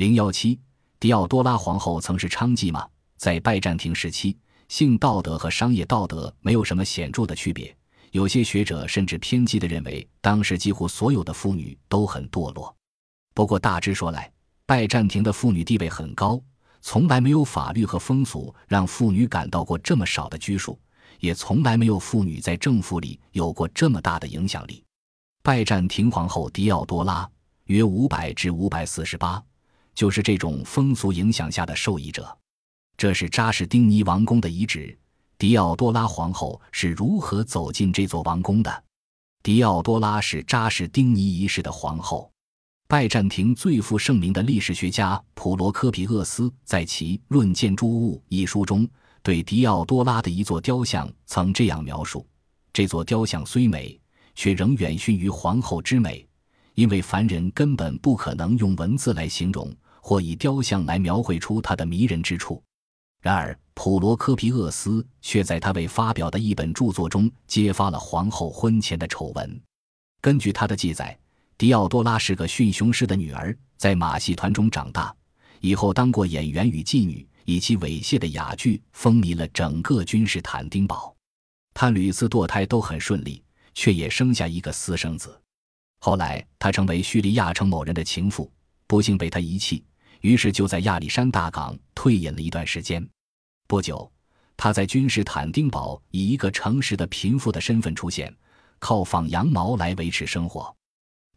零幺七，狄奥多拉皇后曾是娼妓吗？在拜占庭时期，性道德和商业道德没有什么显著的区别。有些学者甚至偏激地认为，当时几乎所有的妇女都很堕落。不过大致说来，拜占庭的妇女地位很高，从来没有法律和风俗让妇女感到过这么少的拘束，也从来没有妇女在政府里有过这么大的影响力。拜占庭皇后狄奥多拉约五百至五百四十八，就是这种风俗影响下的受益者。这是扎什丁尼王宫的遗址。狄奥多拉皇后是如何走进这座王宫的？狄奥多拉是扎什丁尼一世的皇后。拜占庭最负盛名的历史学家普罗科皮厄斯在其《论建筑物》一书中，对狄奥多拉的一座雕像曾这样描述：这座雕像虽美，却仍远逊于皇后之美，因为凡人根本不可能用文字来形容，或以雕像来描绘出它的迷人之处。然而，普罗科皮厄斯却在他未发表的一本著作中揭发了皇后婚前的丑闻。根据他的记载，狄奥多拉是个驯雄师的女儿，在马戏团中长大，以后当过演员与妓女，以其猥亵的哑剧风靡了整个君士坦丁堡。她屡次堕胎都很顺利，却也生下一个私生子。后来，她成为叙利亚城某人的情妇，不幸被他遗弃。于是就在亚历山大港退隐了一段时间。不久，他在君士坦丁堡以一个诚实的贫富的身份出现，靠放羊毛来维持生活。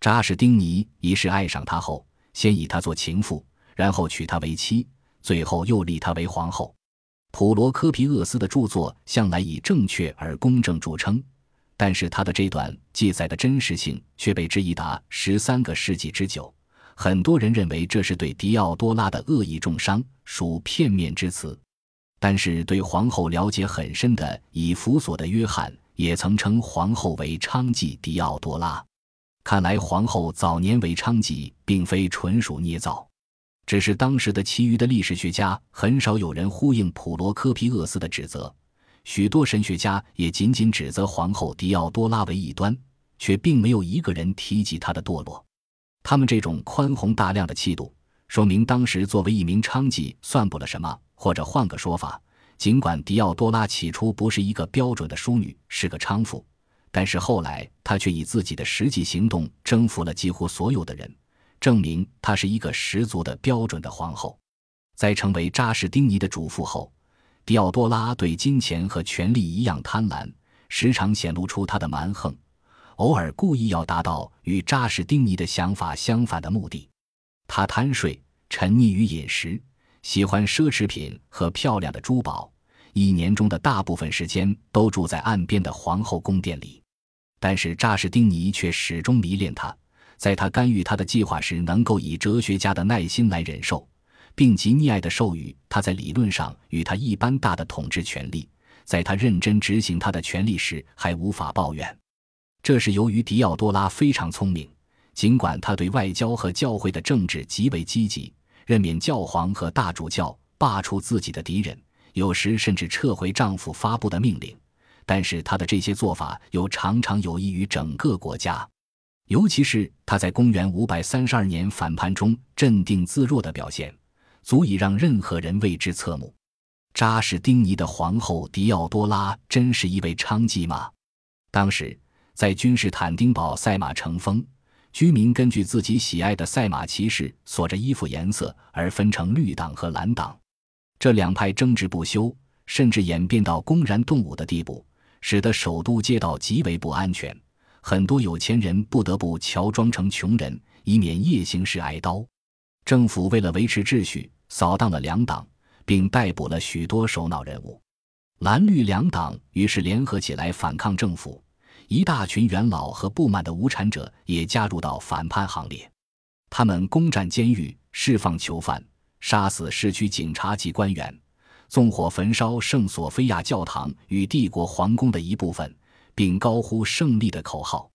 扎什丁尼一世爱上他后，先以她做情妇，然后娶她为妻，最后又立她为皇后。普罗科皮厄斯的著作向来以正确而公正著称，但是他的这段记载的真实性却被质疑达十三个世纪之久。很多人认为这是对狄奥多拉的恶意重伤，属片面之词。但是对皇后了解很深的以弗所的约翰也曾称皇后为娼妓狄奥多拉。看来皇后早年为娼妓，并非纯属捏造，只是当时的其余的历史学家很少有人呼应普罗科皮厄斯的指责，许多神学家也仅仅指责皇后狄奥多拉为异端，却并没有一个人提及她的堕落。他们这种宽宏大量的气度，说明当时作为一名娼妓算不了什么。或者换个说法，尽管狄奥多拉起初不是一个标准的淑女，是个娼妇，但是后来她却以自己的实际行动征服了几乎所有的人，证明她是一个十足的标准的皇后。在成为扎什丁尼的主妇后，狄奥多拉对金钱和权力一样贪婪，时常显露出她的蛮横。偶尔故意要达到与扎什丁尼的想法相反的目的，他贪睡，沉溺于饮食，喜欢奢侈品和漂亮的珠宝，一年中的大部分时间都住在岸边的皇后宫殿里。但是扎什丁尼却始终迷恋他，在他干预他的计划时，能够以哲学家的耐心来忍受，并极溺爱的授予他在理论上与他一般大的统治权力，在他认真执行他的权力时，还无法抱怨。这是由于狄奥多拉非常聪明，尽管他对外交和教会的政治极为积极，任免教皇和大主教，罢黜自己的敌人，有时甚至撤回丈夫发布的命令。但是他的这些做法又常常有益于整个国家，尤其是他在公元五百三十二年反叛中镇定自若的表现，足以让任何人为之侧目。扎什丁尼的皇后狄奥多拉真是一位娼妓吗？当时。在君士坦丁堡赛马成风，居民根据自己喜爱的赛马骑士所着衣服颜色而分成绿党和蓝党，这两派争执不休，甚至演变到公然动武的地步，使得首都街道极为不安全。很多有钱人不得不乔装成穷人，以免夜行时挨刀。政府为了维持秩序，扫荡了两党，并逮捕了许多首脑人物。蓝绿两党于是联合起来反抗政府。一大群元老和不满的无产者也加入到反叛行列，他们攻占监狱，释放囚犯，杀死市区警察及官员，纵火焚烧圣索菲亚教堂与帝国皇宫的一部分，并高呼胜利的口号。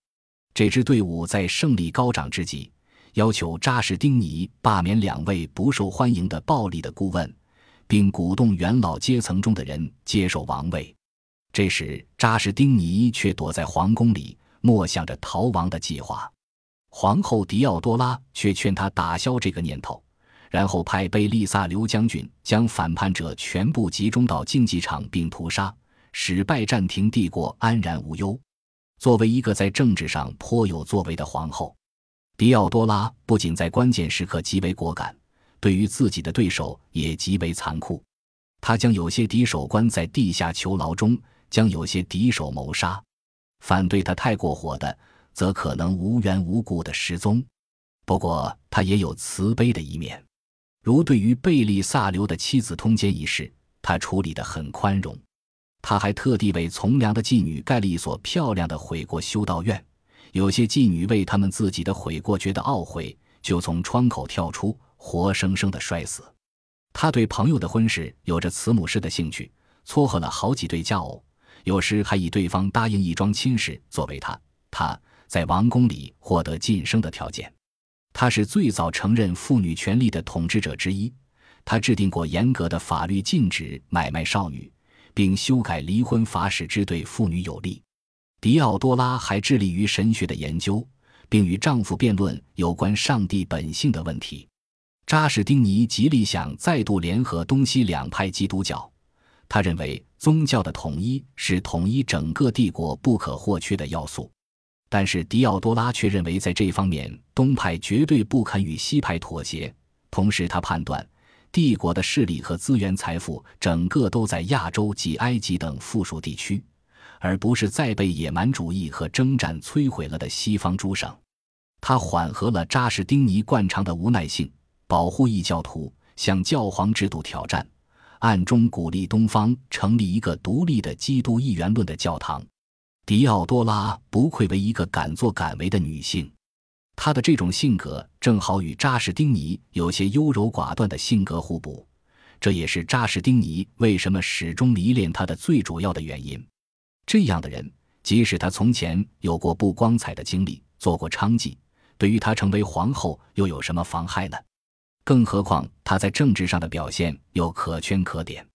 这支队伍在胜利高涨之际，要求扎什丁尼罢免两位不受欢迎的暴力的顾问，并鼓动元老阶层中的人接受王位。这时，扎什丁尼却躲在皇宫里，默想着逃亡的计划。皇后狄奥多拉却劝他打消这个念头，然后派贝利萨留将军将反叛者全部集中到竞技场并屠杀，使拜占庭帝国安然无忧。作为一个在政治上颇有作为的皇后，狄奥多拉不仅在关键时刻极为果敢，对于自己的对手也极为残酷。他将有些敌手关在地下囚牢中，将有些敌手谋杀。反对他太过火的，则可能无缘无故的失踪。不过，他也有慈悲的一面，如对于贝利萨留的妻子通奸一事，他处理得很宽容。他还特地为从良的妓女盖了一所漂亮的悔过修道院。有些妓女为他们自己的悔过觉得懊悔，就从窗口跳出，活生生的摔死。他对朋友的婚事有着慈母式的兴趣，撮合了好几对佳偶。有时还以对方答应一桩亲事作为他他在王宫里获得晋升的条件。他是最早承认妇女权利的统治者之一。他制定过严格的法律，禁止买卖少女，并修改离婚法使之对妇女有利。狄奥多拉还致力于神学的研究，并与丈夫辩论有关上帝本性的问题。扎什丁尼极力想再度联合东西两派基督教。他认为宗教的统一是统一整个帝国不可或缺的要素，但是狄奥多拉却认为在这方面东派绝对不肯与西派妥协。同时，他判断帝国的势力和资源财富整个都在亚洲及埃及等附属地区，而不是在被野蛮主义和征战摧毁了的西方诸省。他缓和了扎什丁尼惯常的无奈性，保护异教徒，向教皇制度挑战。暗中鼓励东方成立一个独立的基督一元论的教堂。狄奥多拉不愧为一个敢作敢为的女性，她的这种性格正好与扎什丁尼有些优柔寡断的性格互补，这也是扎什丁尼为什么始终迷恋她的最主要的原因。这样的人，即使他从前有过不光彩的经历，做过娼妓，对于他成为皇后又有什么妨害呢？更何况他在政治上的表现又可圈可点。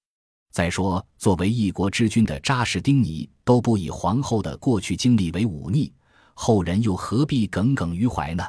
再说，作为一国之君的扎什丁尼都不以皇后的过去经历为忤逆，后人又何必耿耿于怀呢？